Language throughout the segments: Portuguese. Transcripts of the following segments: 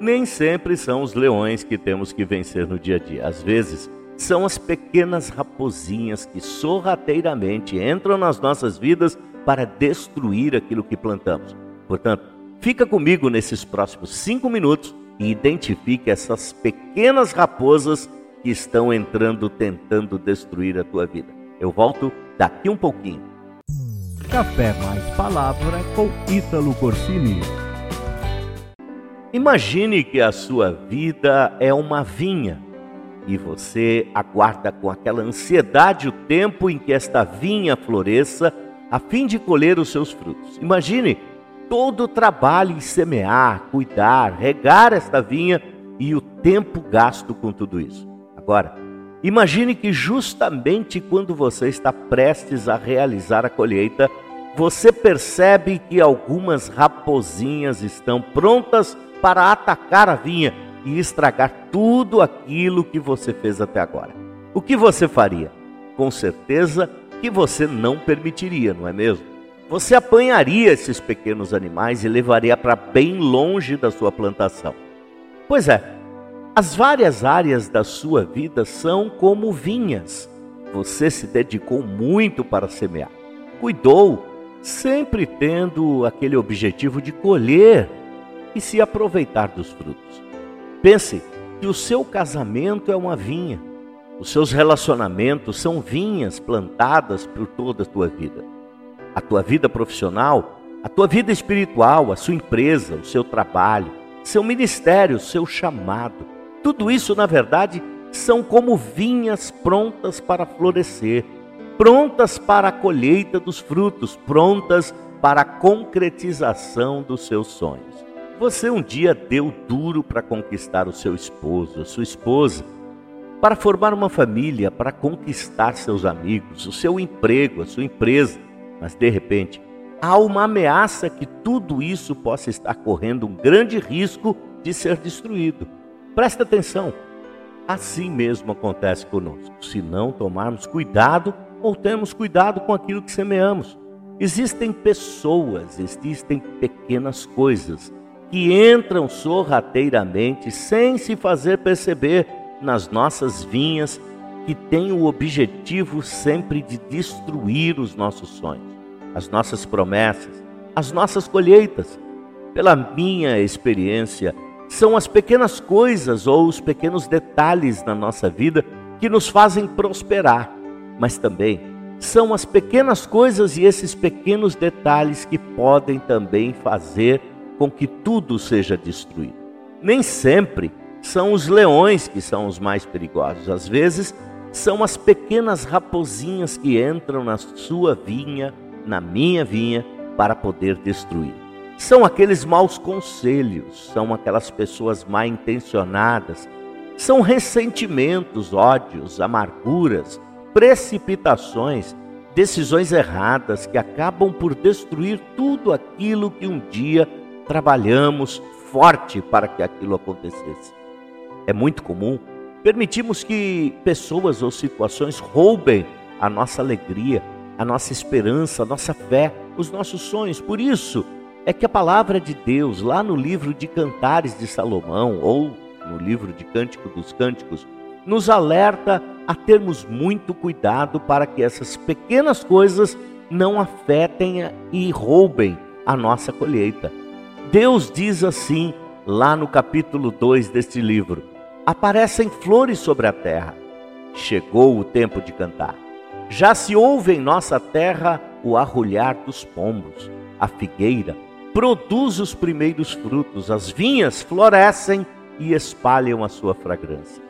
nem sempre são os leões que temos que vencer no dia a dia. Às vezes, são as pequenas raposinhas que sorrateiramente entram nas nossas vidas para destruir aquilo que plantamos. Portanto, fica comigo nesses próximos cinco minutos e identifique essas pequenas raposas que estão entrando tentando destruir a tua vida. Eu volto daqui um pouquinho. Café mais palavra com Ítalo Corsini. Imagine que a sua vida é uma vinha e você aguarda com aquela ansiedade o tempo em que esta vinha floresça a fim de colher os seus frutos. Imagine todo o trabalho em semear, cuidar, regar esta vinha e o tempo gasto com tudo isso. Agora, imagine que justamente quando você está prestes a realizar a colheita, você percebe que algumas raposinhas estão prontas para atacar a vinha e estragar tudo aquilo que você fez até agora. O que você faria? Com certeza que você não permitiria, não é mesmo? Você apanharia esses pequenos animais e levaria para bem longe da sua plantação. Pois é, as várias áreas da sua vida são como vinhas. Você se dedicou muito para semear, cuidou, sempre tendo aquele objetivo de colher e se aproveitar dos frutos. Pense que o seu casamento é uma vinha, os seus relacionamentos são vinhas plantadas por toda a tua vida. A tua vida profissional, a tua vida espiritual, a sua empresa, o seu trabalho, seu ministério, seu chamado, tudo isso, na verdade, são como vinhas prontas para florescer, prontas para a colheita dos frutos, prontas para a concretização dos seus sonhos. Você um dia deu duro para conquistar o seu esposo, a sua esposa, para formar uma família, para conquistar seus amigos, o seu emprego, a sua empresa, mas de repente há uma ameaça que tudo isso possa estar correndo um grande risco de ser destruído. Presta atenção. Assim mesmo acontece conosco. Se não tomarmos cuidado ou temos cuidado com aquilo que semeamos. Existem pessoas, existem pequenas coisas que entram sorrateiramente, sem se fazer perceber, nas nossas vinhas, que têm o objetivo sempre de destruir os nossos sonhos, as nossas promessas, as nossas colheitas. Pela minha experiência, são as pequenas coisas ou os pequenos detalhes na nossa vida que nos fazem prosperar, mas também são as pequenas coisas e esses pequenos detalhes que podem também fazer com que tudo seja destruído. Nem sempre são os leões que são os mais perigosos, às vezes são as pequenas raposinhas que entram na sua vinha, na minha vinha, para poder destruir. São aqueles maus conselhos, são aquelas pessoas mal intencionadas, são ressentimentos, ódios, amarguras, precipitações, decisões erradas que acabam por destruir tudo aquilo que um dia trabalhamos forte para que aquilo acontecesse. É muito comum permitimos que pessoas ou situações roubem a nossa alegria, a nossa esperança, a nossa fé, os nossos sonhos. Por isso é que a palavra de Deus, lá no livro de Cantares de Salomão ou no livro de Cântico dos Cânticos, nos alerta a termos muito cuidado para que essas pequenas coisas não afetem e roubem a nossa colheita. Deus diz assim, lá no capítulo 2 deste livro: Aparecem flores sobre a terra. Chegou o tempo de cantar. Já se ouve em nossa terra o arrulhar dos pombos. A figueira produz os primeiros frutos, as vinhas florescem e espalham a sua fragrância.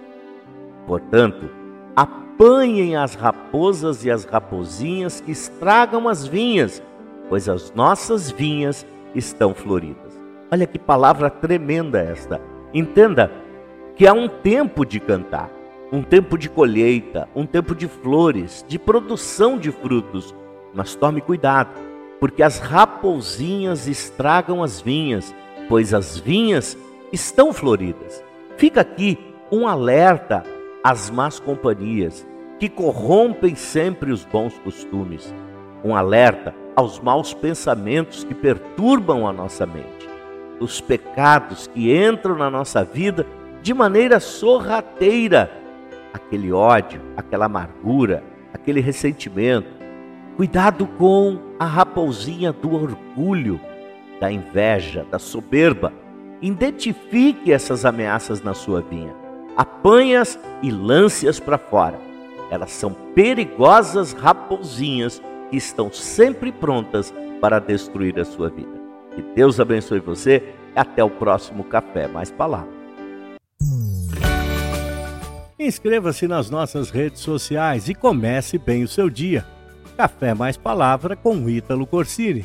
Portanto, apanhem as raposas e as raposinhas que estragam as vinhas, pois as nossas vinhas estão floridas. Olha que palavra tremenda esta. Entenda que há um tempo de cantar, um tempo de colheita, um tempo de flores, de produção de frutos. Mas tome cuidado, porque as raposinhas estragam as vinhas, pois as vinhas estão floridas. Fica aqui um alerta às más companhias que corrompem sempre os bons costumes. Um alerta aos maus pensamentos que perturbam a nossa mente os pecados que entram na nossa vida de maneira sorrateira. Aquele ódio, aquela amargura, aquele ressentimento. Cuidado com a raposinha do orgulho, da inveja, da soberba. Identifique essas ameaças na sua vinha. Apanhe-as e lance-as para fora. Elas são perigosas raposinhas que estão sempre prontas para destruir a sua vida. Que Deus abençoe você. Até o próximo Café Mais Palavra. Inscreva-se nas nossas redes sociais e comece bem o seu dia. Café Mais Palavra com Ítalo Corsini.